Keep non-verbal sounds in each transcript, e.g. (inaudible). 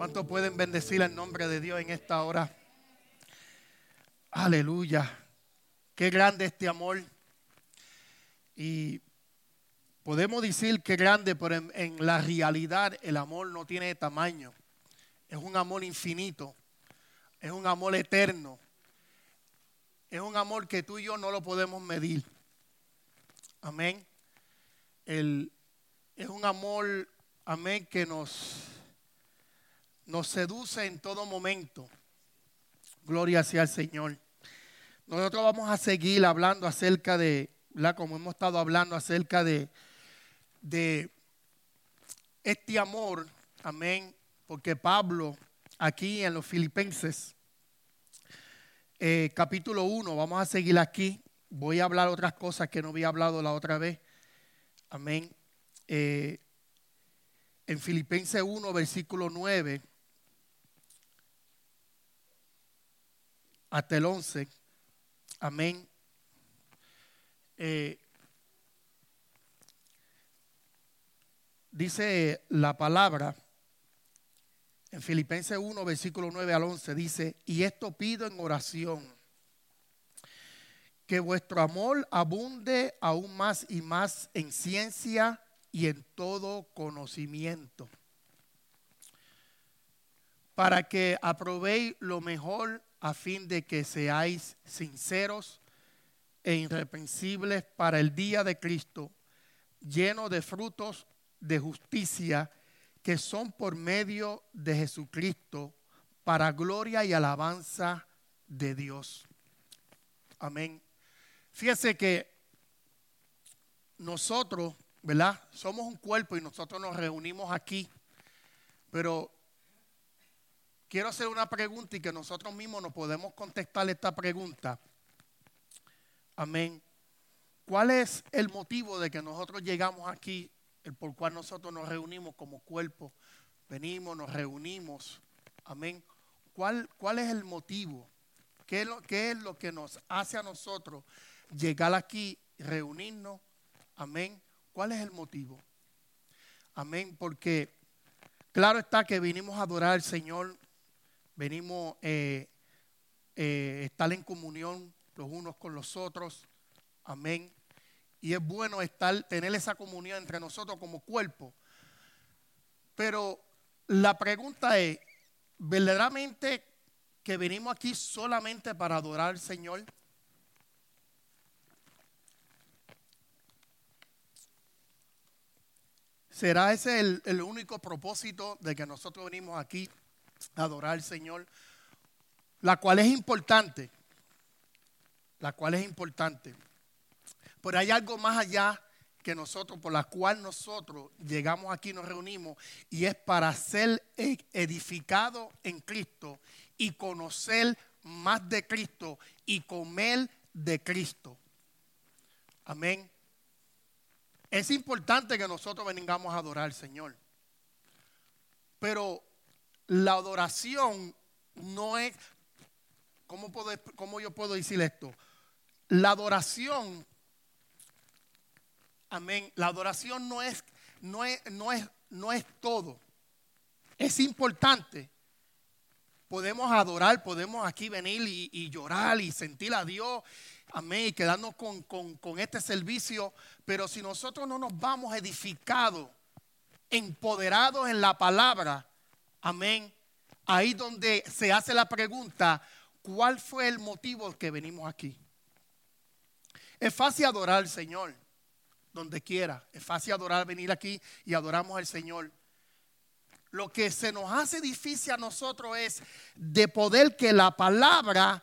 ¿Cuántos pueden bendecir el nombre de Dios en esta hora? Aleluya. Qué grande este amor. Y podemos decir que grande, pero en, en, la realidad el amor no tiene tamaño. Es un amor infinito. Es un amor eterno. Es un amor que tú y yo no lo podemos medir. Amén. El, es un amor, amén, que nos, nos seduce en todo momento. Gloria sea al Señor. Nosotros vamos a seguir hablando acerca de, como hemos estado hablando acerca de, de este amor, amén, porque Pablo aquí en los Filipenses, eh, capítulo 1, vamos a seguir aquí, voy a hablar otras cosas que no había hablado la otra vez, amén. Eh, en Filipenses 1, versículo 9 hasta el 11, Amén. Eh, dice la palabra en Filipenses 1, versículo 9 al 11, dice, y esto pido en oración, que vuestro amor abunde aún más y más en ciencia y en todo conocimiento, para que aprobéis lo mejor a fin de que seáis sinceros e irreprensibles para el día de Cristo, lleno de frutos de justicia que son por medio de Jesucristo para gloria y alabanza de Dios. Amén. Fíjese que nosotros, ¿verdad? Somos un cuerpo y nosotros nos reunimos aquí, pero quiero hacer una pregunta y que nosotros mismos nos podemos contestar esta pregunta. Amén. ¿Cuál es el motivo de que nosotros llegamos aquí, el por cual nosotros nos reunimos como cuerpo? Venimos, nos reunimos. Amén. ¿Cuál, cuál es el motivo? ¿Qué es, lo, ¿Qué es lo que nos hace a nosotros llegar aquí, reunirnos? Amén. ¿Cuál es el motivo? Amén. Porque claro está que vinimos a adorar al Señor venimos a eh, eh, estar en comunión los unos con los otros. Amén. Y es bueno estar, tener esa comunión entre nosotros como cuerpo. Pero la pregunta es, ¿verdaderamente que venimos aquí solamente para adorar al Señor? ¿Será ese el, el único propósito de que nosotros venimos aquí? Adorar al Señor, la cual es importante, la cual es importante. Pero hay algo más allá que nosotros, por la cual nosotros llegamos aquí, nos reunimos, y es para ser e-, edificado en Cristo y conocer más de Cristo y comer de Cristo. Amén. Es importante que nosotros vengamos a adorar al Señor. Pero la adoración no es, ¿cómo, puedo, ¿cómo yo puedo decir esto? La adoración, amén, la adoración no es, no es, no es, no es todo. Es importante. Podemos adorar, podemos aquí venir y, llorar y sentir a Dios, amén, y quedarnos con, con este servicio, pero si nosotros no nos vamos edificados, empoderados en la palabra, Amén. Ahí donde se hace la pregunta, ¿cuál fue el motivo que venimos aquí? Es fácil adorar al Señor, donde quiera. Es fácil adorar, venir aquí y adoramos al Señor. Lo que se nos hace difícil a nosotros es de poder que la palabra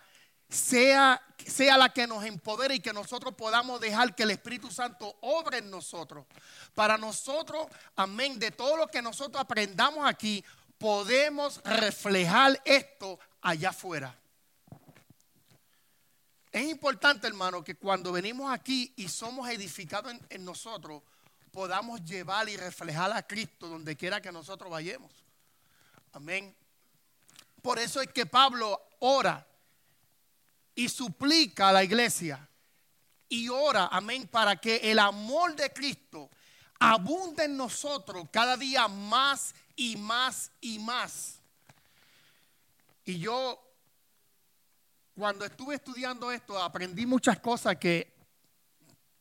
sea, sea la que nos empodere y que nosotros podamos dejar que el Espíritu Santo obre en nosotros. Para nosotros, amén, de todo lo que nosotros aprendamos aquí, podemos reflejar esto allá afuera. Es importante, hermano, que cuando venimos aquí y somos edificados en, nosotros, podamos llevar y reflejar a Cristo donde quiera que nosotros vayamos. Amén. Por eso es que Pablo ora y suplica a la iglesia y ora, amén, para que el amor de Cristo abunde en nosotros cada día más y más y más. Y yo, cuando estuve estudiando esto, aprendí muchas cosas que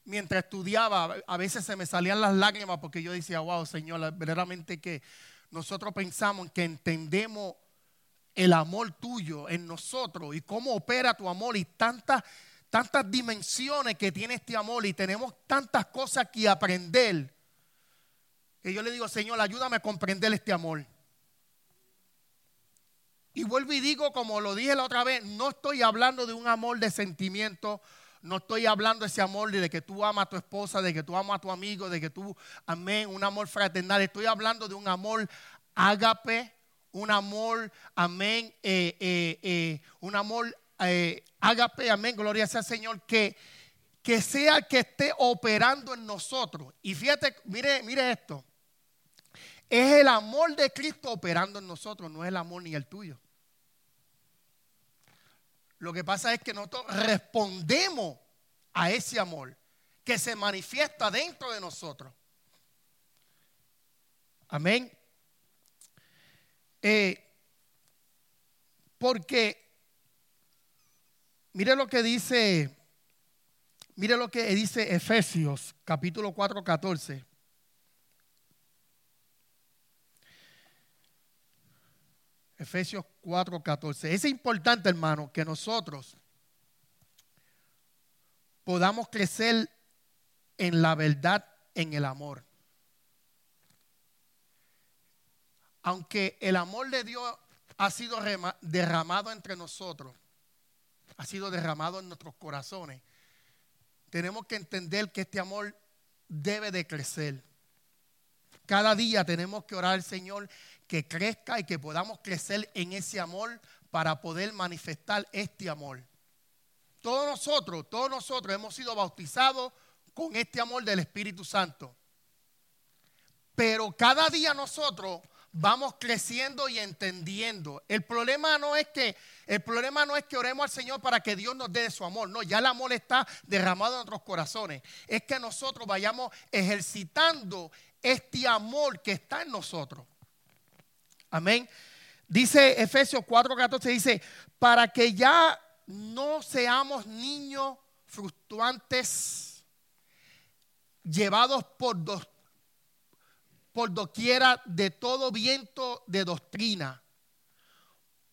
mientras estudiaba, a veces se me salían las lágrimas porque yo decía, wow, Señor, verdaderamente que nosotros pensamos que entendemos el amor tuyo en nosotros y cómo opera tu amor y tantas, tantas dimensiones que tiene este amor y tenemos tantas cosas que aprender. Que yo le digo, Señor, ayúdame a comprender este amor. Y vuelvo y digo, como lo dije la otra vez, no estoy hablando de un amor de sentimiento, no estoy hablando de ese amor de que tú amas a tu esposa, de que tú amas a tu amigo, de que tú, amén, un amor fraternal. Estoy hablando de un amor ágape, un amor, amén, eh, eh, eh, un amor ágape, amén, gloria sea al Señor, que, que sea que esté operando en nosotros. Y fíjate, mire, mire esto. Es el amor de Cristo operando en nosotros, no es el amor ni el tuyo. Lo que pasa es que nosotros respondemos a ese amor que se manifiesta dentro de nosotros. Amén. Eh, porque, mire lo que dice, mire lo que dice Efesios capítulo 4, 14. Efesios 4, 14. Es importante, hermano, que nosotros podamos crecer en la verdad, en el amor. aunque el amor de Dios ha sido derramado entre nosotros, ha sido derramado en nuestros corazones, tenemos que entender que este amor debe de crecer. Cada día tenemos que orar Señor que crezca y que podamos crecer en ese amor para poder manifestar este amor. Todos nosotros, todos nosotros hemos sido bautizados con este amor del Espíritu Santo. Pero cada día nosotros vamos creciendo y entendiendo. El problema no es que el problema no es que oremos al Señor para que Dios nos dé su amor. No, ya el amor está derramado en nuestros corazones. Es que nosotros vayamos ejercitando este amor que está en nosotros. Amén. Dice Efesios 4:14 dice, "Para que ya no seamos niños fluctuantes llevados por dos por doquiera de todo viento de doctrina,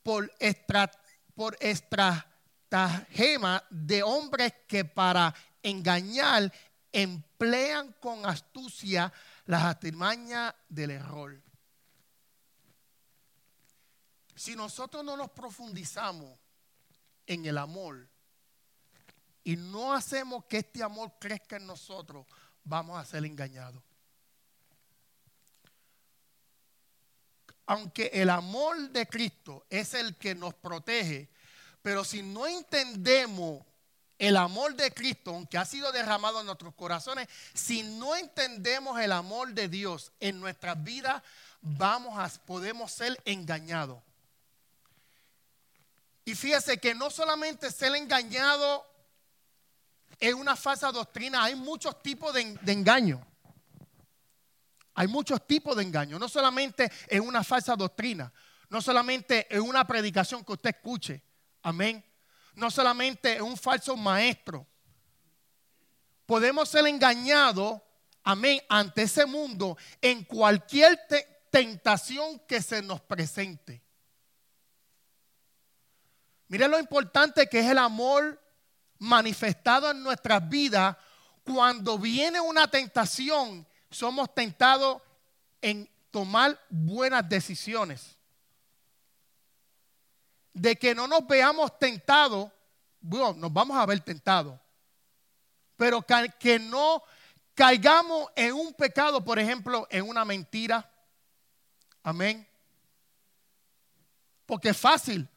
por, extra, por estratagema de hombres que para engañar emplean con astucia las artimañas del error. Si nosotros no nos profundizamos en el amor y no hacemos que este amor crezca en nosotros, vamos a ser engañados. aunque el amor de Cristo es el que nos protege, pero si no entendemos el amor de Cristo, aunque ha sido derramado en nuestros corazones, si no entendemos el amor de Dios en nuestras vidas, vamos a podemos ser engañados. Y fíjese que no solamente ser engañado es una falsa doctrina, hay muchos tipos de, de engaño. Hay muchos tipos de engaño, no solamente en una falsa doctrina, no solamente en una predicación que usted escuche, amén, no solamente en un falso maestro. Podemos ser engañados, amén, ante ese mundo en cualquier tentación que se nos presente. Mire lo importante que es el amor manifestado en nuestras vidas cuando viene una tentación somos tentados en tomar buenas decisiones. De que no nos veamos tentados, bueno, nos vamos a ver tentados, pero que no caigamos en un pecado, por ejemplo, en una mentira. Amén. Porque es fácil,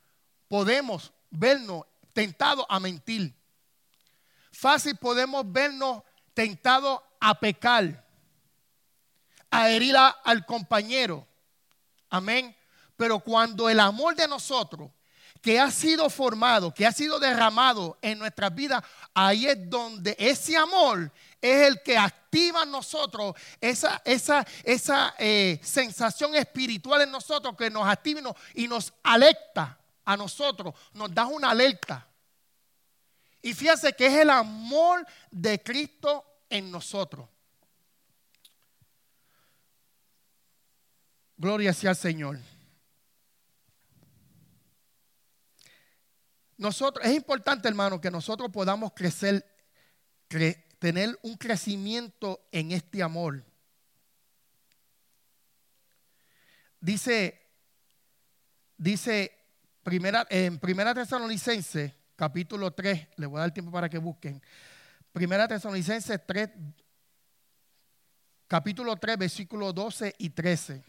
podemos vernos tentados a mentir. Fácil podemos vernos tentados a pecar a herir al compañero. Amén. Pero cuando el amor de nosotros, que ha sido formado, que ha sido derramado en nuestras vidas, ahí es donde ese amor es el que activa en nosotros esa, esa, esa eh, sensación espiritual en nosotros que nos activa y nos, alecta a nosotros, nos da una alerta. Y fíjese que es el amor de Cristo en nosotros. Gloria sea al Señor. Nosotros, es importante, hermano, que nosotros podamos crecer, tener un crecimiento en este amor. Dice, dice primera, en Primera Tesalonicense, capítulo 3, le voy a dar tiempo para que busquen. Primera Tesalonicense 3, capítulo 3, versículos 12 y 13.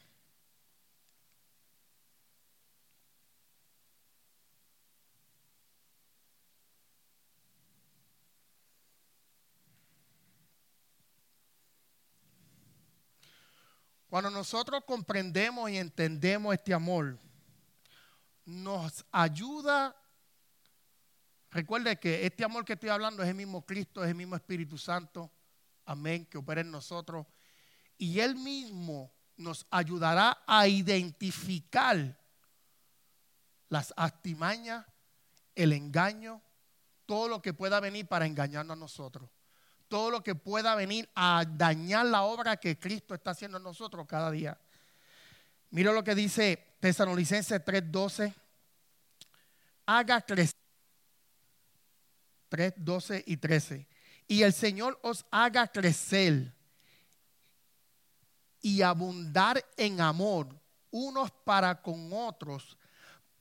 Cuando nosotros comprendemos y entendemos este amor, nos ayuda. Recuerde que este amor que estoy hablando es el mismo Cristo, es el mismo Espíritu Santo. Amén, que opera en nosotros. Y Él mismo nos ayudará a identificar las astimañas, el engaño, todo lo que pueda venir para engañarnos a nosotros todo lo que pueda venir a dañar la obra que Cristo está haciendo en nosotros cada día. Mira lo que dice Tesalonicenses 3:12. Haga crecer. 3, 12 y 13. Y el Señor os haga crecer y abundar en amor unos para con otros,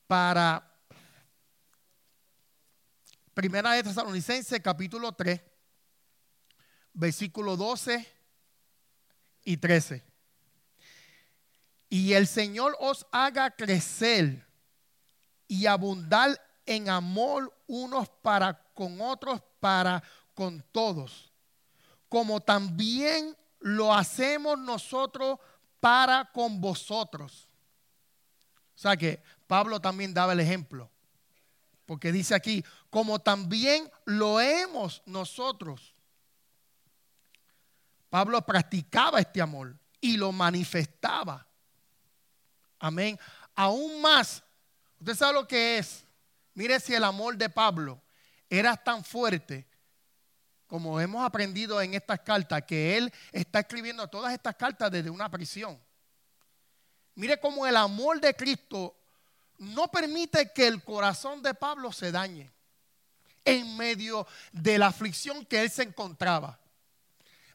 para Primera de Tesalonicenses capítulo 3 versículo 12 y 13. Y el Señor os haga crecer y abundar en amor unos para con otros, para con todos, como también lo hacemos nosotros para con vosotros. O sea que Pablo también daba el ejemplo, porque dice aquí, como también lo hemos nosotros Pablo practicaba este amor y lo manifestaba. Amén. Aún más, usted sabe lo que es. Mire si el amor de Pablo era tan fuerte como hemos aprendido en estas cartas, que él está escribiendo todas estas cartas desde una prisión. Mire cómo el amor de Cristo no permite que el corazón de Pablo se dañe en medio de la aflicción que él se encontraba.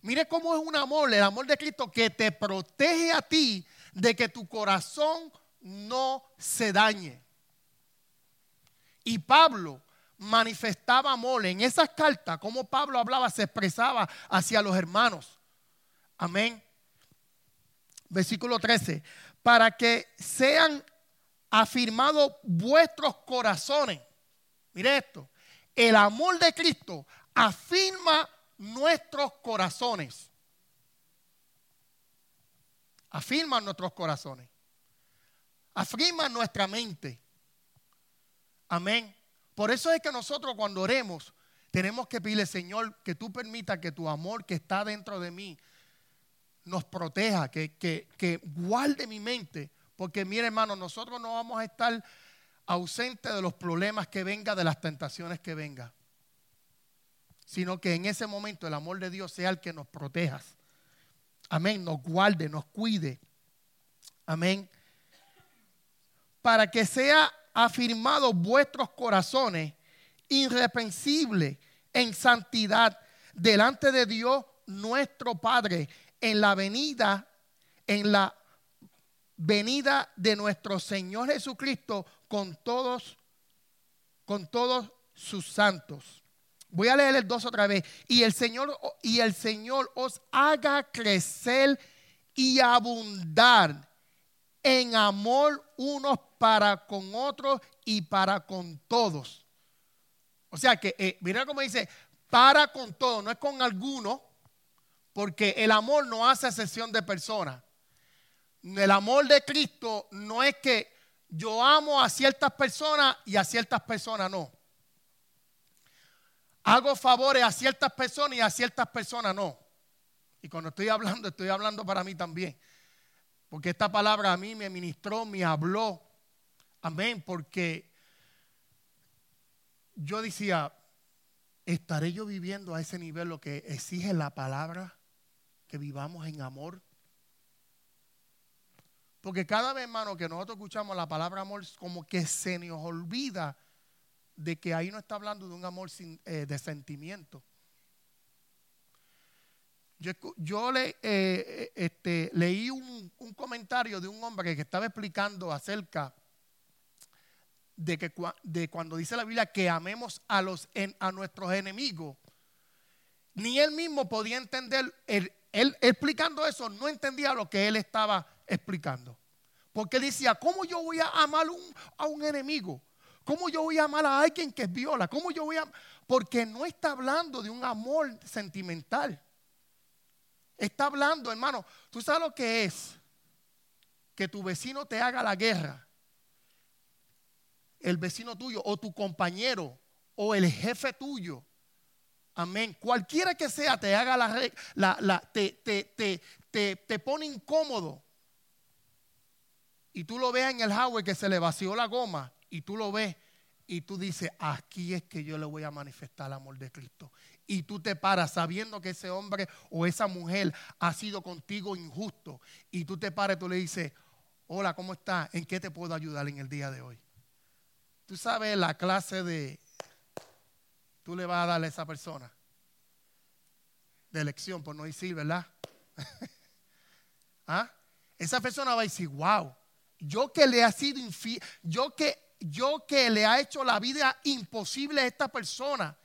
Mire cómo es un amor, el amor de Cristo que te protege a ti de que tu corazón no se dañe. Y Pablo manifestaba amor en esas cartas, como Pablo hablaba, se expresaba hacia los hermanos. Amén. Versículo 13. Para que sean afirmados vuestros corazones. Mire esto. El amor de Cristo afirma nuestros corazones. Afirman nuestros corazones. Afirman nuestra mente. Amén. Por eso es que nosotros cuando oremos tenemos que pedirle, Señor, que tú permitas que tu amor que está dentro de mí nos proteja, que, que, que guarde mi mente. Porque mire hermano, nosotros no vamos a estar ausentes de los problemas que vengan, de las tentaciones que vengan sino que en ese momento el amor de Dios sea el que nos proteja. Amén, nos guarde, nos cuide. Amén. Para que sea afirmado vuestros corazones irreprensibles en santidad delante de Dios nuestro Padre en la venida en la venida de nuestro Señor Jesucristo con todos con todos sus santos. Voy a leer el 2 otra vez. Y el Señor y el Señor os haga crecer y abundar en amor unos para con otros y para con todos. O sea que, eh, mira cómo dice, para con todos, no es con alguno, porque el amor no hace excepción de personas. El amor de Cristo no es que yo amo a ciertas personas y a ciertas personas no hago favores a ciertas personas y a ciertas personas no. Y cuando estoy hablando, estoy hablando para mí también. Porque esta palabra a mí me ministró, me habló. Amén. Porque yo decía, ¿estaré yo viviendo a ese nivel lo que exige la palabra? Que vivamos en amor. Porque cada vez, hermano, que nosotros escuchamos la palabra amor, como que se nos olvida de que ahí no está hablando de un amor sin, eh, de sentimiento. Yo, le, eh, eh, este, leí un, comentario de un hombre que estaba explicando acerca de que de cuando dice la Biblia que amemos a, los, a nuestros enemigos, ni él mismo podía entender, él, explicando eso, no entendía lo que él estaba explicando. Porque decía, ¿cómo yo voy a amar a un enemigo? ¿Cómo yo voy a amar a alguien que viola? ¿Cómo yo voy a...? Porque no está hablando de un amor sentimental. Está hablando, hermano, tú sabes lo que es que tu vecino te haga la guerra. El vecino tuyo o tu compañero o el jefe tuyo. Amén. Cualquiera que sea te haga la, la, te, te, te, te, pone incómodo. Y tú lo ves en el highway que se le vació la goma y tú lo ves y tú dices, aquí es que yo le voy a manifestar el amor de Cristo y tú te paras sabiendo que ese hombre o esa mujer ha sido contigo injusto y tú te paras y tú le dices, hola, ¿cómo estás? ¿En qué te puedo ayudar en el día de hoy? Tú sabes la clase de, tú le vas a darle a esa persona de elección, por no decir, ¿verdad? (laughs) ¿Ah? Esa persona va a decir, wow, yo que le ha sido infiel, yo que, yo que le ha hecho la vida imposible a esta persona,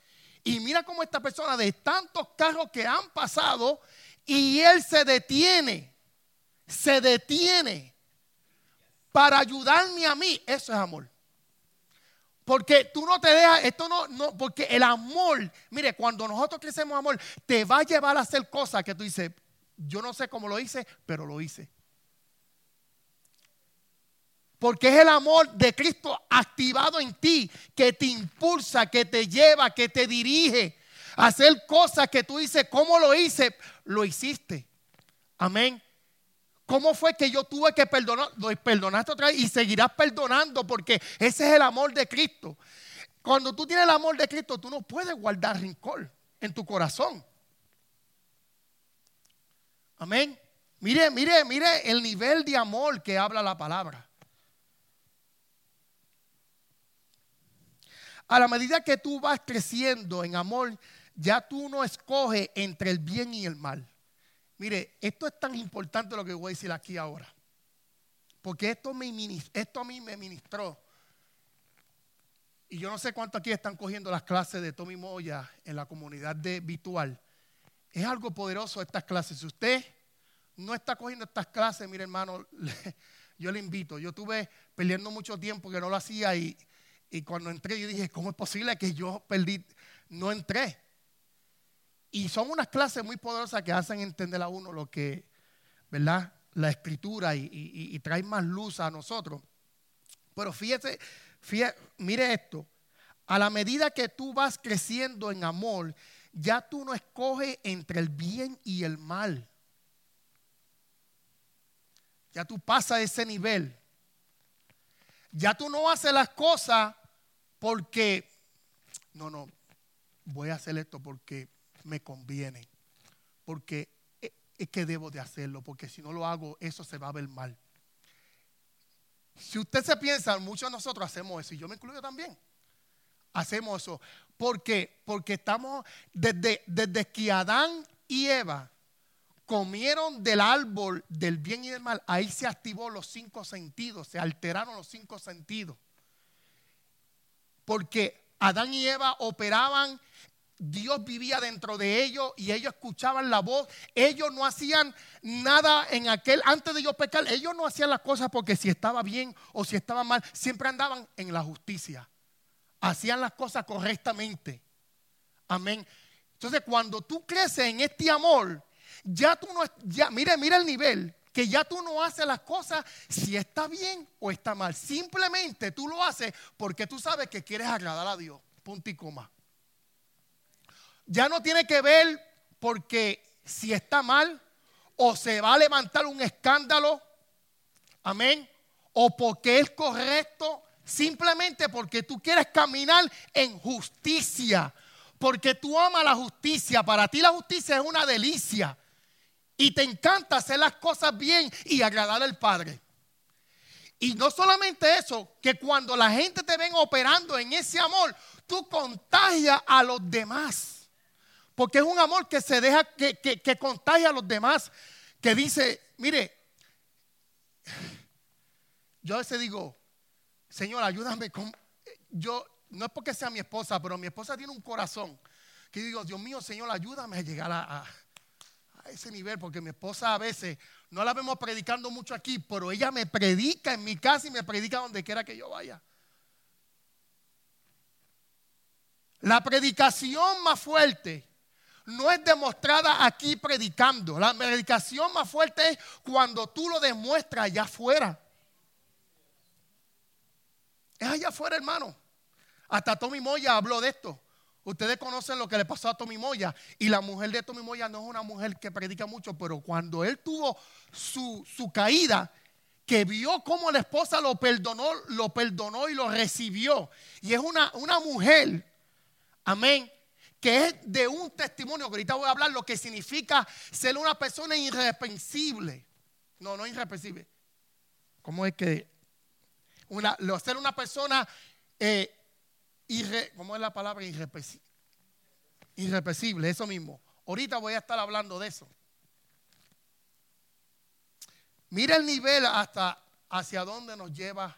y mira cómo esta persona de tantos carros que han pasado y él se detiene, se detiene para ayudarme a mí. Eso es amor. Porque tú no te dejas, esto no, no, porque el amor, mire, cuando nosotros crecemos amor, te va a llevar a hacer cosas que tú dices, yo no sé cómo lo hice, pero lo hice. Porque es el amor de Cristo activado en ti que te impulsa, que te lleva, que te dirige a hacer cosas que tú dices, ¿cómo lo hice? Lo hiciste. Amén. ¿Cómo fue que yo tuve que perdonar? Lo perdonaste otra vez y seguirás perdonando porque ese es el amor de Cristo. Cuando tú tienes el amor de Cristo, tú no puedes guardar rincón en tu corazón. Amén. Mire, mire, mire el nivel de amor que habla la palabra. A la medida que tú vas creciendo en amor, ya tú no escoges entre el bien y el mal. Mire, esto es tan importante lo que voy a decir aquí ahora. Porque esto, a mí me ministró. Y yo no sé cuántos aquí están cogiendo las clases de Tommy Moya en la comunidad de virtual. Es algo poderoso estas clases. Si usted no está cogiendo estas clases, mire hermano, (laughs) yo le invito. Yo estuve peleando mucho tiempo que no lo hacía y, y cuando entré, yo dije, ¿cómo es posible que yo perdí? No entré. Y son unas clases muy poderosas que hacen entender a uno lo que, ¿verdad? La escritura y, y, trae más luz a nosotros. Pero fíjese, fíjese, mire esto. A la medida que tú vas creciendo en amor, ya tú no escoges entre el bien y el mal. Ya tú pasas ese nivel. Ya tú no haces las cosas porque, no, no, voy a hacer esto porque me conviene, porque es que debo de hacerlo, porque si no lo hago, eso se va a ver mal. Si usted se piensa, muchos de nosotros hacemos eso, y yo me incluyo también. Hacemos eso. ¿Por qué? Porque estamos, desde, desde que Adán y Eva comieron del árbol del bien y del mal, ahí se activó los cinco sentidos, se alteraron los cinco sentidos. Porque Adán y Eva operaban, Dios vivía dentro de ellos y ellos escuchaban la voz. Ellos no hacían nada en aquel, antes de ellos pecar, ellos no hacían las cosas porque si estaba bien o si estaba mal, siempre andaban en la justicia. Hacían las cosas correctamente. Amén. Entonces, cuando tú creces en este amor, ya tú no, ya, mira, mira el nivel, que ya tú no haces las cosas si está bien o está mal. Simplemente tú lo haces porque tú sabes que quieres agradar a Dios. Punto y coma. Ya no tiene que ver porque si está mal o se va a levantar un escándalo. Amén. O porque es correcto. Simplemente porque tú quieres caminar en justicia. Porque tú amas la justicia. Para ti la justicia es una delicia. Y te encanta hacer las cosas bien y agradar al Padre. Y no solamente eso, que cuando la gente te ven operando en ese amor, tú contagias a los demás. Porque es un amor que se deja, que, que, contagia a los demás. Que dice, mire, yo a veces digo, Señor, ayúdame con... Yo, no es porque sea mi esposa, pero mi esposa tiene un corazón. Que digo, Dios mío, Señor, ayúdame a llegar a ese nivel, porque mi esposa a veces no la vemos predicando mucho aquí, pero ella me predica en mi casa y me predica donde quiera que yo vaya. La predicación más fuerte no es demostrada aquí predicando. La predicación más fuerte es cuando tú lo demuestras allá afuera. Es allá afuera, hermano. Hasta Tommy Moya habló de esto. Ustedes conocen lo que le pasó a Tommy Moya. Y la mujer de Tommy Moya no es una mujer que predica mucho, pero cuando él tuvo su, caída, que vio cómo la esposa lo perdonó, lo perdonó y lo recibió. Y es una, una mujer, amén, que es de un testimonio, ahorita voy a hablar lo que significa ser una persona irrepensible. No, no irrepensible. ¿Cómo es que? Una, ser una persona eh, ¿cómo es la palabra? Irrepesible. eso mismo. Ahorita voy a estar hablando de eso. Mira el nivel hasta hacia dónde nos lleva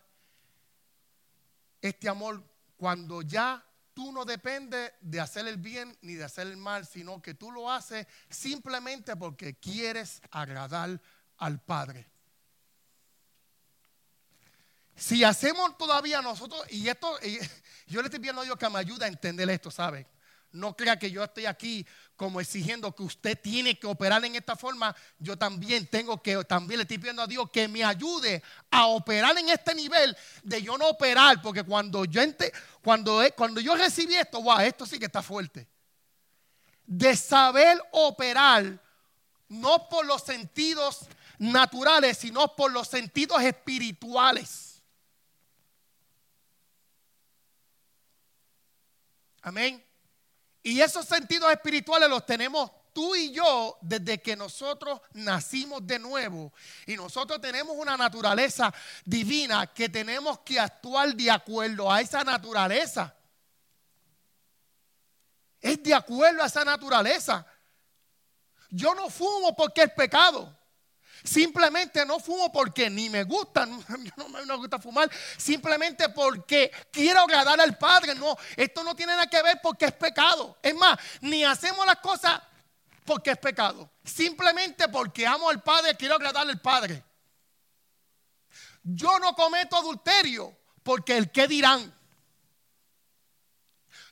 este amor cuando ya tú no dependes de hacer el bien ni de hacer el mal, sino que tú lo haces simplemente porque quieres agradar al Padre. Si hacemos todavía nosotros, y esto, (laughs) yo le estoy pidiendo a Dios que me ayude a entender esto, ¿sabe? No crea que yo estoy aquí como exigiendo que usted tiene que operar en esta forma. Yo también tengo que, también le estoy pidiendo a Dios que me ayude a operar en este nivel de yo no operar, porque cuando yo, cuando, cuando yo recibí esto, wow, esto sí que está fuerte. De saber operar, no por los sentidos naturales, sino por los sentidos espirituales. Amén. Y esos sentidos espirituales los tenemos tú y yo desde que nosotros nacimos de nuevo. Y nosotros tenemos una naturaleza divina que tenemos que actuar de acuerdo a esa naturaleza. Es de acuerdo a esa naturaleza. Yo no fumo porque es pecado. Simplemente no fumo porque ni me gusta, (laughs) no me gusta fumar, simplemente porque quiero agradar al Padre. No, esto no tiene nada que ver porque es pecado. Es más, ni hacemos las cosas porque es pecado. Simplemente porque amo al Padre, quiero agradar al Padre. Yo no cometo adulterio porque el que dirán.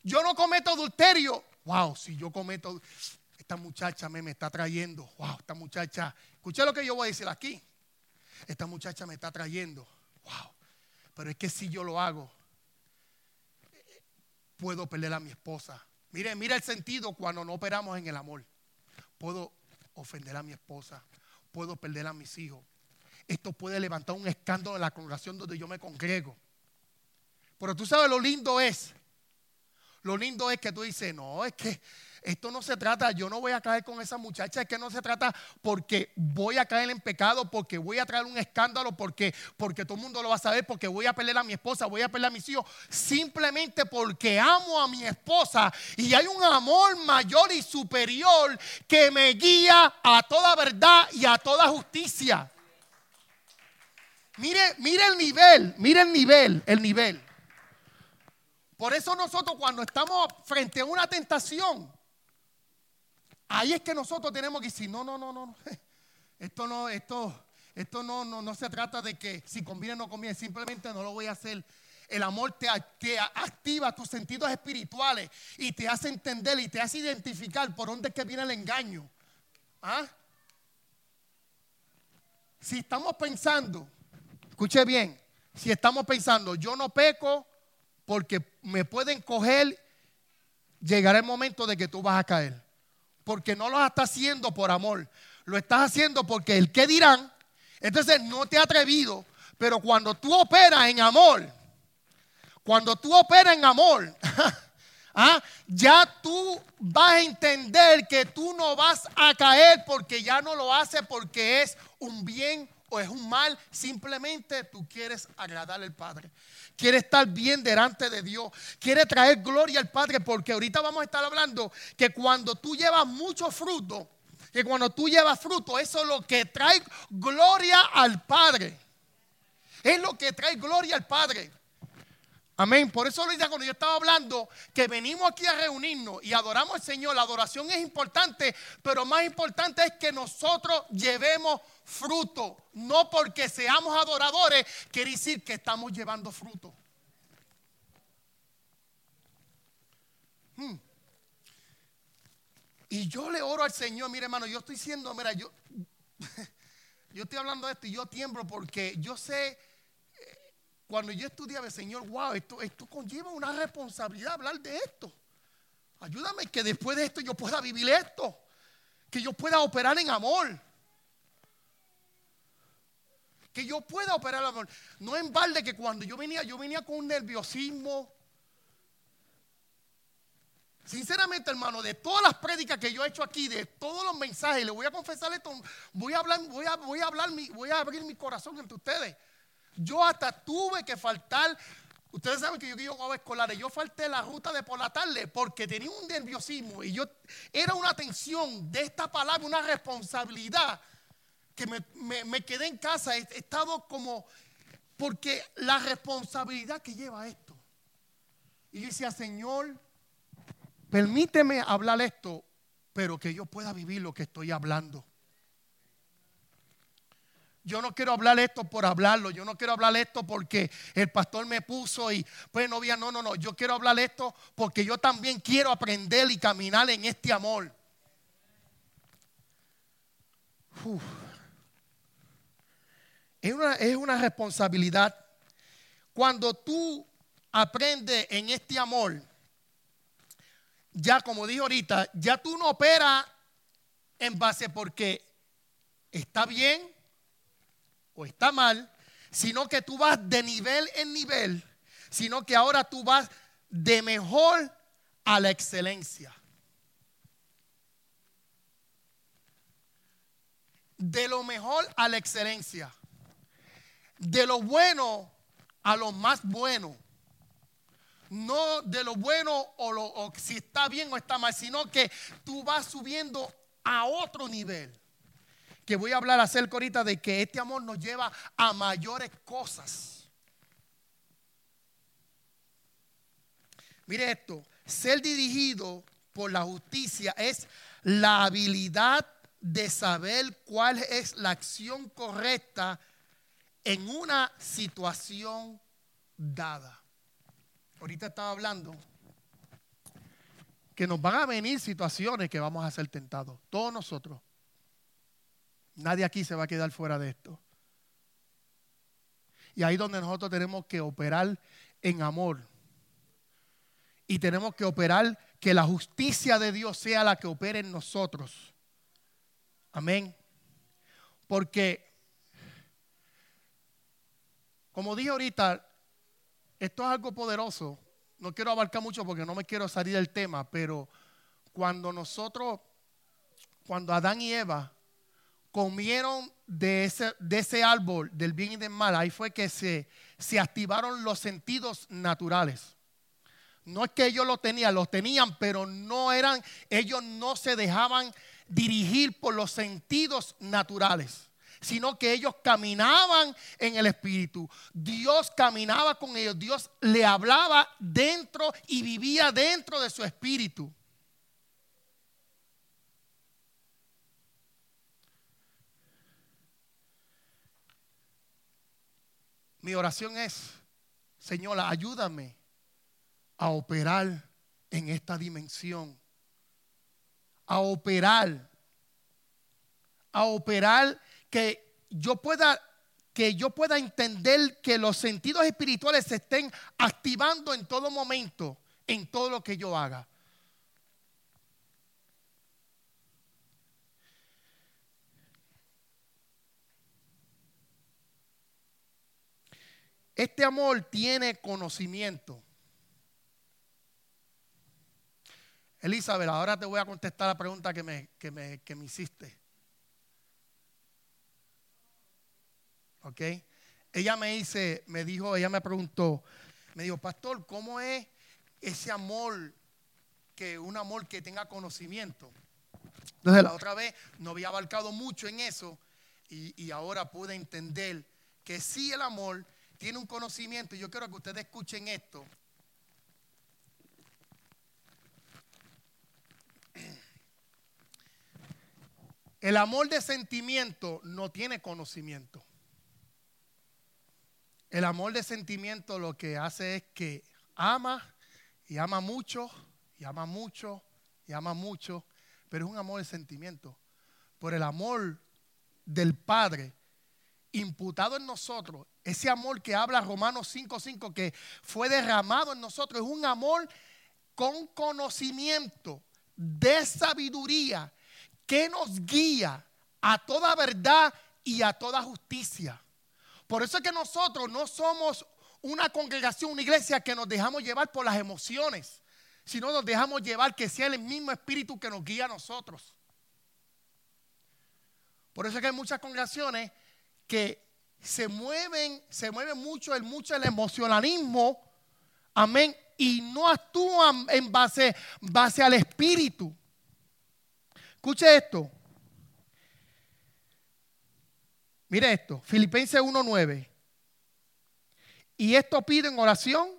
Yo no cometo adulterio. Wow, si yo cometo, esta muchacha me, me está trayendo. Wow, esta muchacha Escucha lo que yo voy a decir aquí. Esta muchacha me está trayendo. Wow. Pero es que si yo lo hago, puedo perder a mi esposa. Mire, mira el sentido cuando no operamos en el amor. Puedo ofender a mi esposa. Puedo perder a mis hijos. Esto puede levantar un escándalo en la congregación donde yo me congrego. Pero tú sabes lo lindo es. Lo lindo es que tú dices, no, es que esto no se trata, yo no voy a caer con esa muchacha, es que no se trata porque voy a caer en pecado, porque voy a traer un escándalo, porque, porque todo el mundo lo va a saber, porque voy a perder a mi esposa, voy a perder a mis hijos, simplemente porque amo a mi esposa y hay un amor mayor y superior que me guía a toda verdad y a toda justicia. Mire, mire el nivel, mire el nivel, el nivel. Por eso nosotros cuando estamos frente a una tentación, Ahí es que nosotros tenemos que decir, no, no, no, no, (laughs) esto no, esto, esto no, no, no se trata de que si conviene o no conviene, simplemente no lo voy a hacer. El amor te, te, activa tus sentidos espirituales y te hace entender y te hace identificar por dónde es que viene el engaño. ¿Ah? Si estamos pensando, escuche bien, si estamos pensando, yo no peco porque me pueden coger, llegará el momento de que tú vas a caer porque no lo estás haciendo por amor, lo estás haciendo porque el que dirán, entonces no te ha atrevido, pero cuando tú operas en amor, Cuando tú operas en amor, (laughs) ¿ah? ya tú vas a entender que tú no vas a caer porque ya no lo haces porque es un bien o es un mal, simplemente tú quieres agradar al Padre. Quieres estar bien delante de Dios. Quieres traer gloria al Padre porque ahorita vamos a estar hablando que cuando tú llevas mucho fruto, que cuando tú llevas fruto, eso es lo que trae gloria al Padre. Es lo que trae gloria al Padre. Amén. Por eso ahorita cuando yo estaba hablando que venimos aquí a reunirnos y adoramos al Señor, la adoración es importante, pero más importante es que nosotros llevemos fruto. No porque seamos adoradores, quiere decir que estamos llevando fruto. Hmm. Y yo le oro al Señor, mire hermano, yo estoy siendo, mira, yo, (laughs) yo estoy hablando de esto y yo tiemblo porque yo sé cuando yo estudiaba, Señor, wow, esto, esto conlleva una responsabilidad hablar de esto. Ayúdame que después de esto yo pueda vivir esto. Que yo pueda operar en amor. Que yo pueda operar en amor. No en balde que cuando yo venía, yo venía con un nerviosismo. Sinceramente, hermano, de todas las prédicas que yo he hecho aquí, de todos los mensajes, le voy a confesar esto, voy a hablar, voy a, voy a hablar, voy a abrir mi corazón entre ustedes. Yo hasta tuve que faltar. Ustedes saben que yo llevo a escolares. Yo falté la ruta de por la tarde porque tenía un nerviosismo y yo era una tensión de esta palabra, una responsabilidad que me, quedé en casa. He, estado como, porque la responsabilidad que lleva esto. Y yo decía, Señor, permíteme hablar esto, pero que yo pueda vivir lo que estoy hablando. Yo no quiero hablar esto por hablarlo. Yo no quiero hablar esto porque el pastor me puso y pues no había. No, no, no. Yo quiero hablar esto porque yo también quiero aprender y caminar en este amor. Es, una, es una responsabilidad. Cuando tú aprendes en este amor, ya como dije ahorita, ya tú no operas en base porque está bien o está mal, sino que tú vas de nivel en nivel, sino que ahora tú vas de mejor a la excelencia. De lo mejor a la excelencia. De lo bueno a lo más bueno. No de lo bueno o, lo, si está bien o está mal, sino que tú vas subiendo a otro nivel que voy a hablar acerca ahorita de que este amor nos lleva a mayores cosas. Mire esto, ser dirigido por la justicia es la habilidad de saber cuál es la acción correcta en una situación dada. Ahorita estaba hablando que nos van a venir situaciones que vamos a ser tentados, todos nosotros. Nadie aquí se va a quedar fuera de esto. Y ahí donde nosotros tenemos que operar en amor. Y tenemos que operar que la justicia de Dios sea la que opere en nosotros. Amén. Porque, como dije ahorita, esto es algo poderoso. No quiero abarcar mucho porque no me quiero salir del tema, pero cuando nosotros, cuando Adán y Eva comieron de ese, de ese árbol del bien y del mal, ahí fue que se, se activaron los sentidos naturales. No es que ellos lo tenían, los tenían, pero no eran, ellos no se dejaban dirigir por los sentidos naturales, sino que ellos caminaban en el Espíritu. Dios caminaba con ellos, Dios le hablaba dentro y vivía dentro de su Espíritu. Mi oración es, Señora, ayúdame a operar en esta dimensión. A operar. A operar que yo pueda que yo pueda entender que los sentidos espirituales se estén activando en todo momento, en todo lo que yo haga. Este amor tiene conocimiento. Elizabeth, ahora te voy a contestar la pregunta que me, que me, que me hiciste. ¿Ok? Ella me dice, me dijo, ella me preguntó, me dijo, pastor, ¿cómo es ese amor que un amor que tenga conocimiento? Entonces la otra vez no había abarcado mucho en eso y, y ahora pude entender que sí el amor tiene un conocimiento. Y yo quiero que ustedes escuchen esto. El amor de sentimiento no tiene conocimiento. El amor de sentimiento lo que hace es que ama y ama mucho, y ama mucho, y ama mucho, pero es un amor de sentimiento. Por el amor del Padre imputado en nosotros, ese amor que habla Romanos 5:5 que fue derramado en nosotros, es un amor con conocimiento, de sabiduría, que nos guía a toda verdad y a toda justicia. Por eso es que nosotros no somos una congregación, una iglesia que nos dejamos llevar por las emociones, sino nos dejamos llevar que sea el mismo espíritu que nos guía a nosotros. Por eso es que hay muchas congregaciones que se mueven, se mueve mucho el mucho el emocionalismo, amén, y no actúan en base, base al espíritu. Escuche esto. Mire esto, Filipenses 1:9. Y esto pido en oración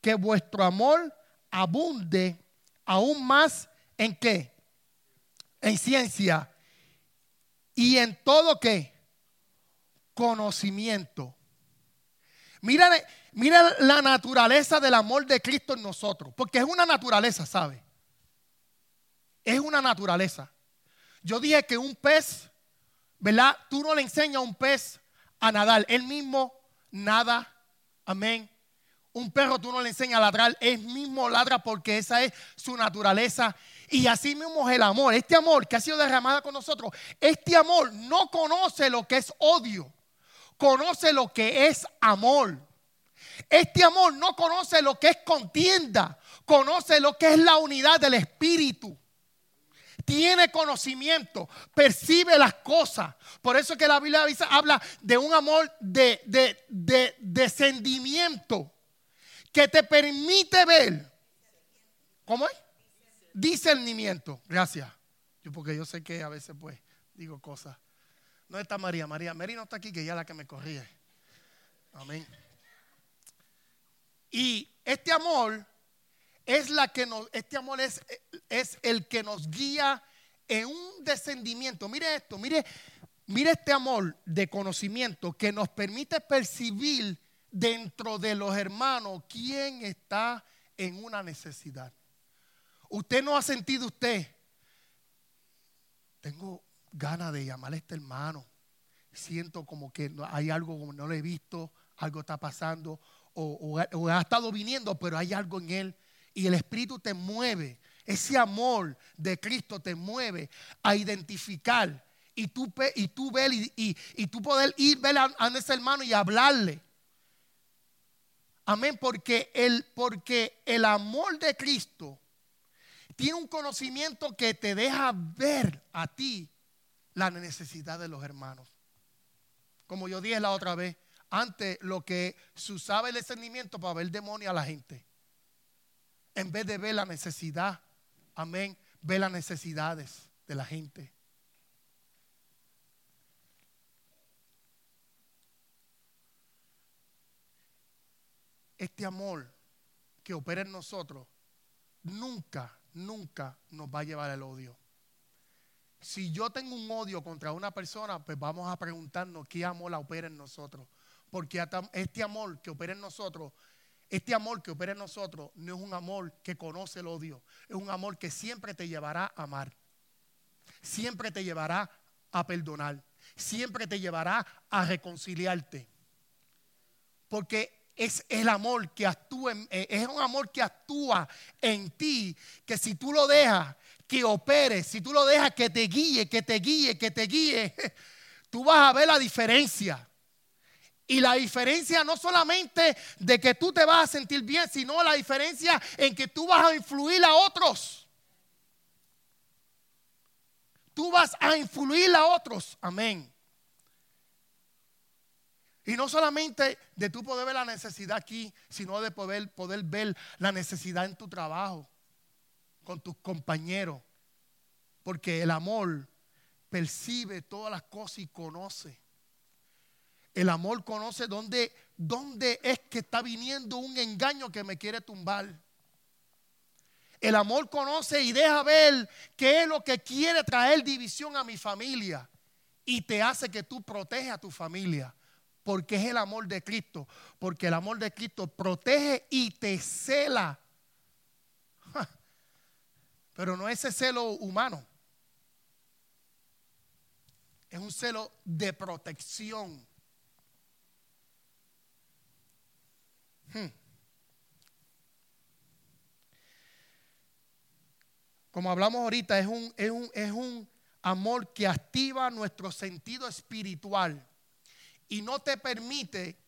que vuestro amor abunde aún más en qué? En ciencia y en todo qué? Conocimiento. Mira, mira la naturaleza del amor de Cristo en nosotros, porque es una naturaleza, ¿sabe? Es una naturaleza. Yo dije que un pez ¿verdad? Tú no le enseñas a un pez a nadar, él mismo nada, amén. Un perro tú no le enseñas a ladrar, él mismo ladra porque esa es su naturaleza. Y así mismo es el amor, este amor que ha sido derramado con nosotros, este amor no conoce lo que es odio, conoce lo que es amor. Este amor no conoce lo que es contienda, conoce lo que es la unidad del Espíritu tiene conocimiento, percibe las cosas. Por eso que la Biblia habla de un amor de, de, descendimiento que te permite ver. ¿Cómo es? Discernimiento. Gracias. Yo porque yo sé que a veces pues digo cosas. No está María, María. María no está aquí, que ella es la que me corrige. Amén. Y este amor es la que nos, este amor es, es el que nos guía en un descendimiento. Mire esto, mire, mire este amor de conocimiento que nos permite percibir dentro de los hermanos quién está en una necesidad. Usted no ha sentido usted, tengo ganas de llamarle a este hermano, siento como que hay algo como no lo he visto, algo está pasando, o, ha estado viniendo, pero hay algo en él y el Espíritu te mueve, ese amor de Cristo te mueve a identificar y tú, y tú ver y, y, tú poder ir ver a, ese hermano y hablarle. Amén, porque el, porque el amor de Cristo tiene un conocimiento que te deja ver a ti la necesidad de los hermanos. Como yo dije la otra vez, antes lo que se usaba el discernimiento para ver demonio a la gente en vez de ver la necesidad, amén, ve las necesidades de la gente. Este amor que opera en nosotros nunca, nunca nos va a llevar al odio. Si yo tengo un odio contra una persona, pues vamos a preguntarnos qué amor la opera en nosotros. Porque este amor que opera en nosotros este amor que opera en nosotros no es un amor que conoce el odio, es un amor que siempre te llevará a amar, siempre te llevará a perdonar, siempre te llevará a reconciliarte. Porque es el amor que actúa, eh, es un amor que actúa en ti, que si tú lo dejas que opere, si tú lo dejas que te guíe, que te guíe, que te guíe, (laughs) tú vas a ver la diferencia. Y la diferencia no solamente de que tú te vas a sentir bien, sino la diferencia en que tú vas a influir a otros. Tú vas a influir a otros. Amén. Y no solamente de tú poder ver la necesidad aquí, sino de poder, poder ver la necesidad en tu trabajo, con tus compañeros. Porque el amor percibe todas las cosas y conoce. El amor conoce dónde, dónde es que está viniendo un engaño que me quiere tumbar. El amor conoce y deja ver qué es lo que quiere traer división a mi familia. Y te hace que tú protejas a tu familia. Porque es el amor de Cristo. Porque el amor de Cristo protege y te cela. Pero no es ese celo humano. Es un celo de protección. Hmm. Como hablamos ahorita, es un, es, un, es un amor que activa nuestro sentido espiritual y no te permite,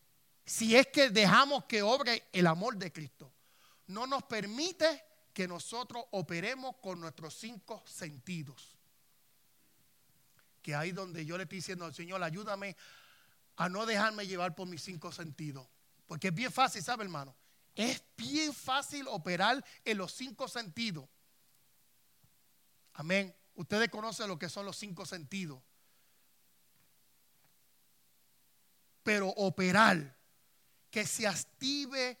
si es que dejamos que obre el amor de Cristo, no nos permite que nosotros operemos con nuestros cinco sentidos. Que ahí donde yo le estoy diciendo al Señor, ayúdame a no dejarme llevar por mis cinco sentidos. Porque es bien fácil, ¿sabe hermano? Es bien fácil operar en los cinco sentidos. Amén. Ustedes conocen lo que son los cinco sentidos. Pero operar, que se active,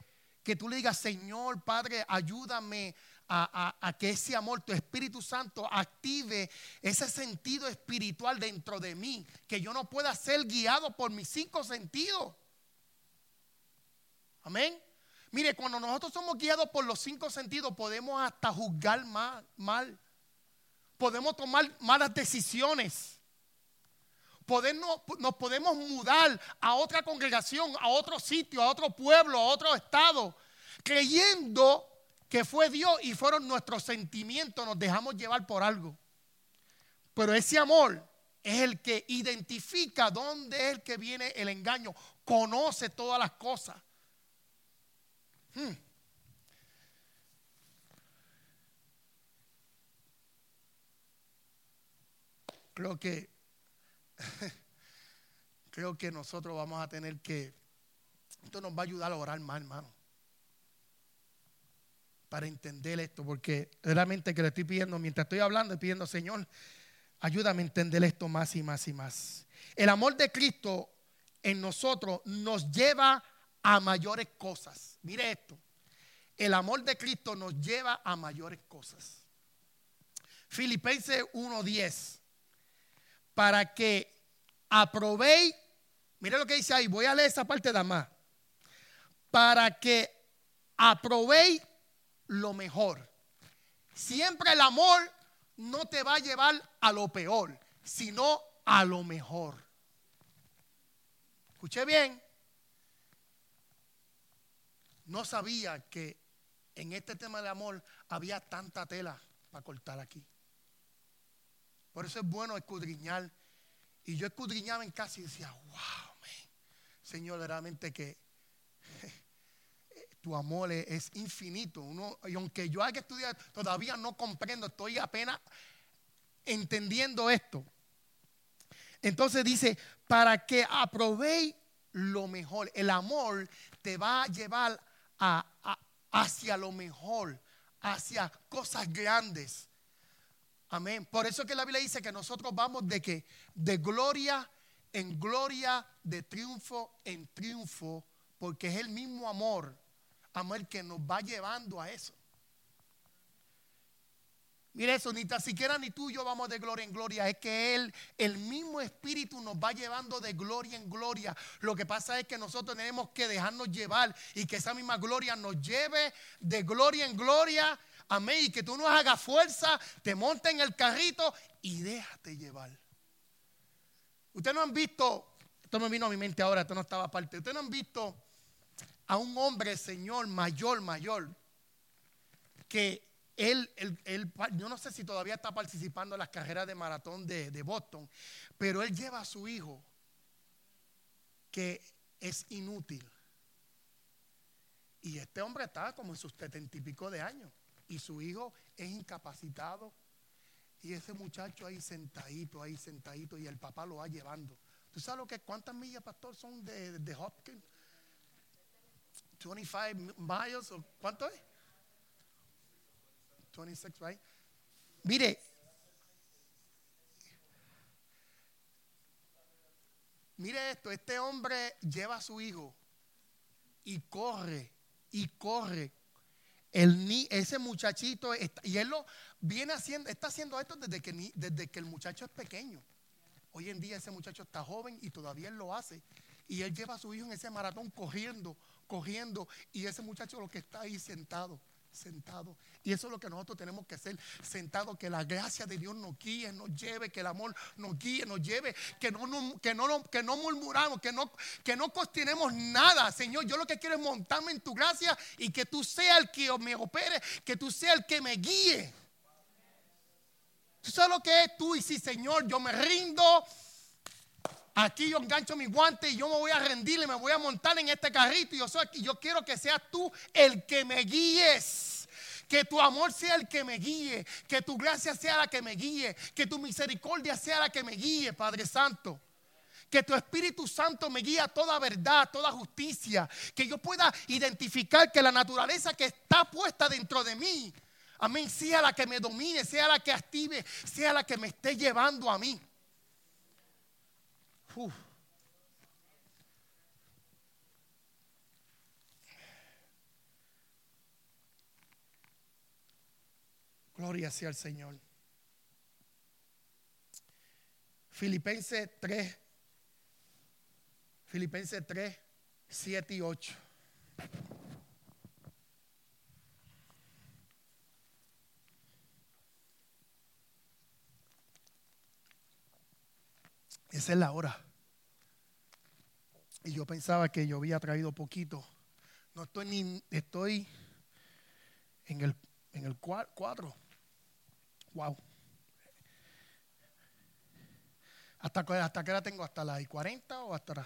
que tú le digas, Señor, Padre, ayúdame a, a, que ese amor, tu Espíritu Santo, active ese sentido espiritual dentro de mí, que yo no pueda ser guiado por mis cinco sentidos. Amén. Mire, cuando nosotros somos guiados por los cinco sentidos, podemos hasta juzgar mal. mal. Podemos tomar malas decisiones. Podemos, nos podemos mudar a otra congregación, a otro sitio, a otro pueblo, a otro estado, creyendo que fue Dios y fueron nuestros sentimientos, nos dejamos llevar por algo. Pero ese amor es el que identifica dónde es el que viene el engaño, conoce todas las cosas. Hmm. Creo que (laughs) creo que nosotros vamos a tener que esto nos va a ayudar a orar más, hermano. Para entender esto, porque realmente que le estoy pidiendo, mientras estoy hablando, estoy pidiendo, Señor, ayúdame a entender esto más y más y más. El amor de Cristo en nosotros nos lleva a mayores cosas. Mire esto. El amor de Cristo nos lleva a mayores cosas. Filipenses 1:10. Para que aprobéis, mire lo que dice ahí, voy a leer esa parte de más. Para que aprobéis lo mejor. Siempre el amor no te va a llevar a lo peor, sino a lo mejor. Escuché bien. No sabía que en este tema del amor había tanta tela para cortar aquí. Por eso es bueno escudriñar. Y yo escudriñaba en casa y decía, wow, Señor, realmente que (laughs) tu amor es, infinito. Uno, y aunque yo haya estudiado, todavía no comprendo, estoy apenas entendiendo esto. Entonces dice, para que aprobéis lo mejor. El amor te va a llevar hacia lo mejor, hacia cosas grandes. Amén. Por eso que la Biblia dice que nosotros vamos de que de gloria en gloria, de triunfo en triunfo, porque es el mismo amor, amor que nos va llevando a eso. Mire eso, ni tan siquiera ni tú y yo vamos de gloria en gloria. Es que Él, el mismo Espíritu nos va llevando de gloria en gloria. Lo que pasa es que nosotros tenemos que dejarnos llevar y que esa misma gloria nos lleve de gloria en gloria. Amén. Y que tú no hagas fuerza, te montes en el carrito y déjate llevar. Ustedes no han visto, esto me vino a mi mente ahora, esto no estaba aparte. Ustedes no han visto a un hombre, Señor, mayor, mayor, que él, yo no sé si todavía está participando en las carreras de maratón de, Boston, pero él lleva a su hijo, que es inútil. Y este hombre está como en sus setenta y pico de años. Y su hijo es incapacitado. Y ese muchacho ahí sentadito, ahí sentadito, y el papá lo va llevando. ¿Tú sabes lo que cuántas millas, pastor, son de, de Hopkins? 25 miles, o ¿cuánto es? 26, right? Mire, mire esto, este hombre lleva a su hijo y corre, y corre. El, ese muchachito, y él lo viene haciendo, está haciendo esto desde que, desde que el muchacho es pequeño. Hoy en día ese muchacho está joven y todavía él lo hace. Y él lleva a su hijo en ese maratón corriendo, corriendo. Y ese muchacho lo que está ahí sentado, sentado. Y eso es lo que nosotros tenemos que hacer, sentado, que la gracia de Dios nos guíe, nos lleve, que el amor nos guíe, nos lleve, que no, que no, que no murmuramos, que no, que no cuestionemos nada. Señor, yo lo que quiero es montarme en tu gracia y que tú seas el que me opere, que tú seas el que me guíe. ¿Tú sabes lo que es tú? Y si, Señor, yo me rindo. Aquí yo engancho mi guante y yo me voy a rendir y me voy a montar en este carrito. Y yo, soy, yo quiero que seas tú el que me guíes. Que tu amor sea el que me guíe. Que tu gracia sea la que me guíe. Que tu misericordia sea la que me guíe, Padre Santo. Que tu Espíritu Santo me guíe a toda verdad, toda justicia. Que yo pueda identificar que la naturaleza que está puesta dentro de mí Amén. Sea la que me domine, sea la que active, sea la que me esté llevando a mí. Gloria sea al Señor. Filipenses 3, Filipenses 3, 7 y 8. Esa es la hora. Y yo pensaba que yo había traído poquito. No estoy ni, estoy en el, en el 4. Wow. ¿Hasta, ¿Hasta qué hora tengo? ¿Hasta las 40 o hasta,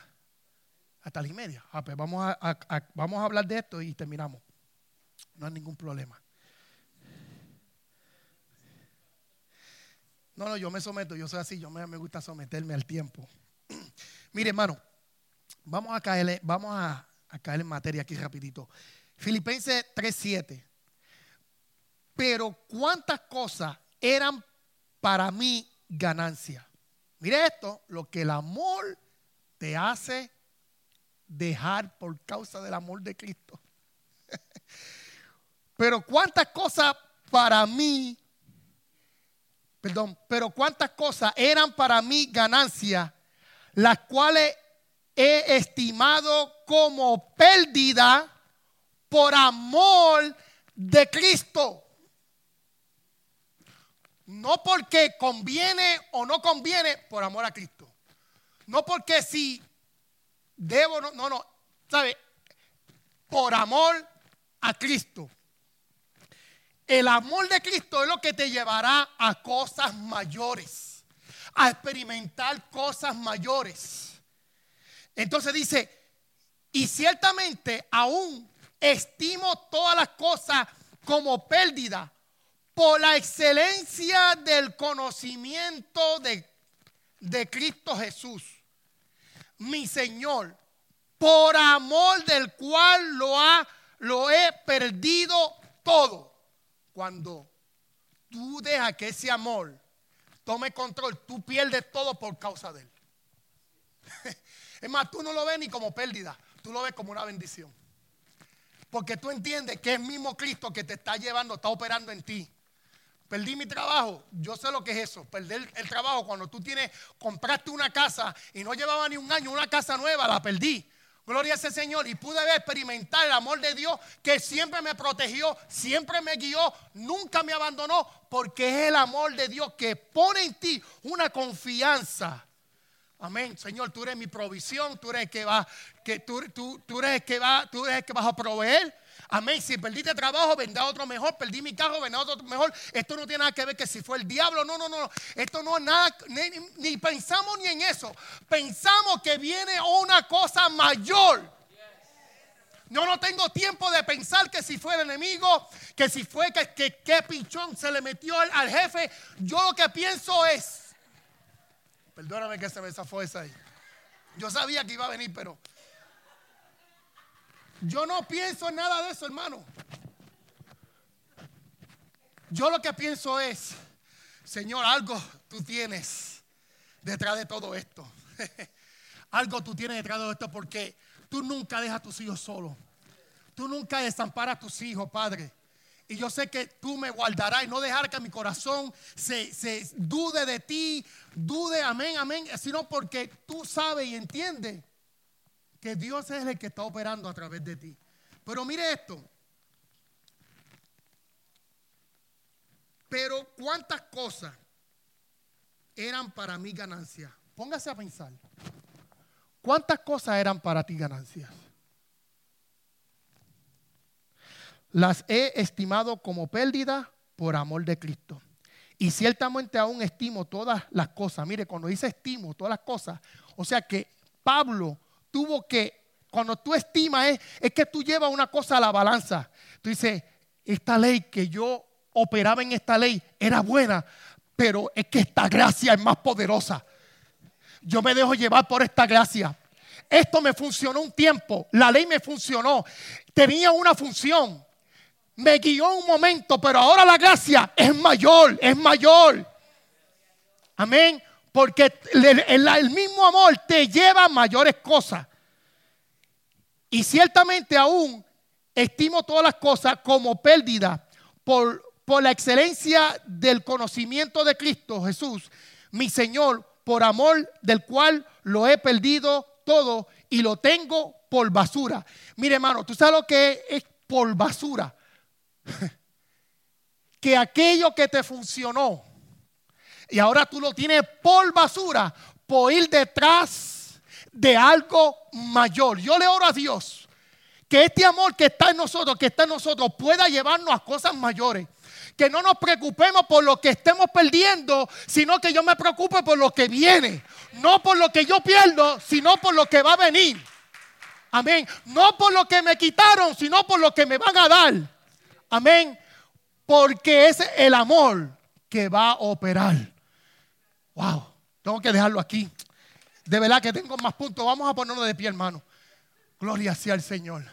hasta las y media? Ah, pues vamos a, vamos a hablar de esto y terminamos. No hay ningún problema. No, no, yo me someto, yo soy así, yo me, gusta someterme al tiempo. (clears throat) Mire, hermano, vamos a caer, vamos a, caer en materia aquí rapidito. Filipenses 3:7. Pero cuántas cosas eran para mí ganancia. Mire esto, lo que el amor te hace dejar por causa del amor de Cristo. (laughs) Pero cuántas cosas para mí perdón, pero cuántas cosas eran para mí ganancia, las cuales he estimado como pérdida por amor de Cristo. No porque conviene o no conviene, por amor a Cristo. No porque si debo, no, no, no, ¿sabe? Por amor a Cristo. El amor de Cristo es lo que te llevará a cosas mayores, a experimentar cosas mayores. Entonces dice, y ciertamente aún estimo todas las cosas como pérdida por la excelencia del conocimiento de, de Cristo Jesús, mi Señor, por amor del cual lo, ha, lo he perdido todo cuando tú dejas que ese amor tome control, tú pierdes todo por causa de él. (laughs) Es más, tú no lo ves ni como pérdida, tú lo ves como una bendición. Porque tú entiendes que es mismo Cristo que te está llevando, está operando en ti. Perdí mi trabajo, yo sé lo que es eso, perder el trabajo cuando tú tienes, compraste una casa y no llevaba ni un año, una casa nueva, la perdí. Gloria a ese Señor. Y pude experimentar el amor de Dios que siempre me protegió, siempre me guió, nunca me abandonó, porque es el amor de Dios que pone en ti una confianza. Amén. Señor, tú eres mi provisión, tú eres el que va, que tú, tú, tú eres que va, tú eres que vas a proveer. Amén. Si perdiste trabajo, vendrá otro mejor. Perdí mi carro, vendrá otro mejor. Esto no tiene nada que ver que si fue el diablo. No, no, no. Esto no es nada. Ni, ni pensamos ni en eso. Pensamos que viene una cosa mayor. Yo no tengo tiempo de pensar que si fue el enemigo, que si fue que, que, pichón se le metió al, jefe. Yo lo que pienso es, perdóname que se me zafó esa ahí. Yo sabía que iba a venir, pero yo no pienso en nada de eso, hermano. Yo lo que pienso es, Señor, algo tú tienes detrás de todo esto. (laughs) algo tú tienes detrás de todo esto porque Tú nunca dejas a tus hijos solos. Tú nunca desamparas a tus hijos, Padre. Y yo sé que tú me guardarás y no dejar que mi corazón se, se dude de ti, dude, amén, amén, sino porque tú sabes y entiendes que Dios es el que está operando a través de ti. Pero mire esto. Pero cuántas cosas eran para mi ganancia. Póngase a pensar. ¿Cuántas cosas eran para ti ganancias? Las he estimado como pérdida por amor de Cristo. Y ciertamente aún estimo todas las cosas. Mire, cuando dice estimo todas las cosas, o sea que Pablo tuvo que, cuando tú estimas, es, es que tú llevas una cosa a la balanza. Tú dices, esta ley que yo operaba en esta ley era buena, pero es que esta gracia es más poderosa. Yo me dejo llevar por esta gracia. Esto me funcionó un tiempo. La ley me funcionó. Tenía una función. Me guió un momento, pero ahora la gracia es mayor, es mayor. Amén. Porque el, mismo amor te lleva a mayores cosas. Y ciertamente aún estimo todas las cosas como pérdida por, por la excelencia del conocimiento de Cristo Jesús, mi Señor, por amor del cual lo he perdido todo y lo tengo por basura. Mire, hermano, ¿tú sabes lo que es por basura? (laughs) que aquello que te funcionó y ahora tú lo tienes por basura, por ir detrás de algo mayor. Yo le oro a Dios que este amor que está en nosotros, que está en nosotros, pueda llevarnos a cosas mayores que no nos preocupemos por lo que estemos perdiendo, sino que yo me preocupe por lo que viene. No por lo que yo pierdo, sino por lo que va a venir. Amén. No por lo que me quitaron, sino por lo que me van a dar. Amén. Porque es el amor que va a operar. Wow. Tengo que dejarlo aquí. De verdad que tengo más puntos. Vamos a ponerlo de pie, hermano. Gloria sea al Señor.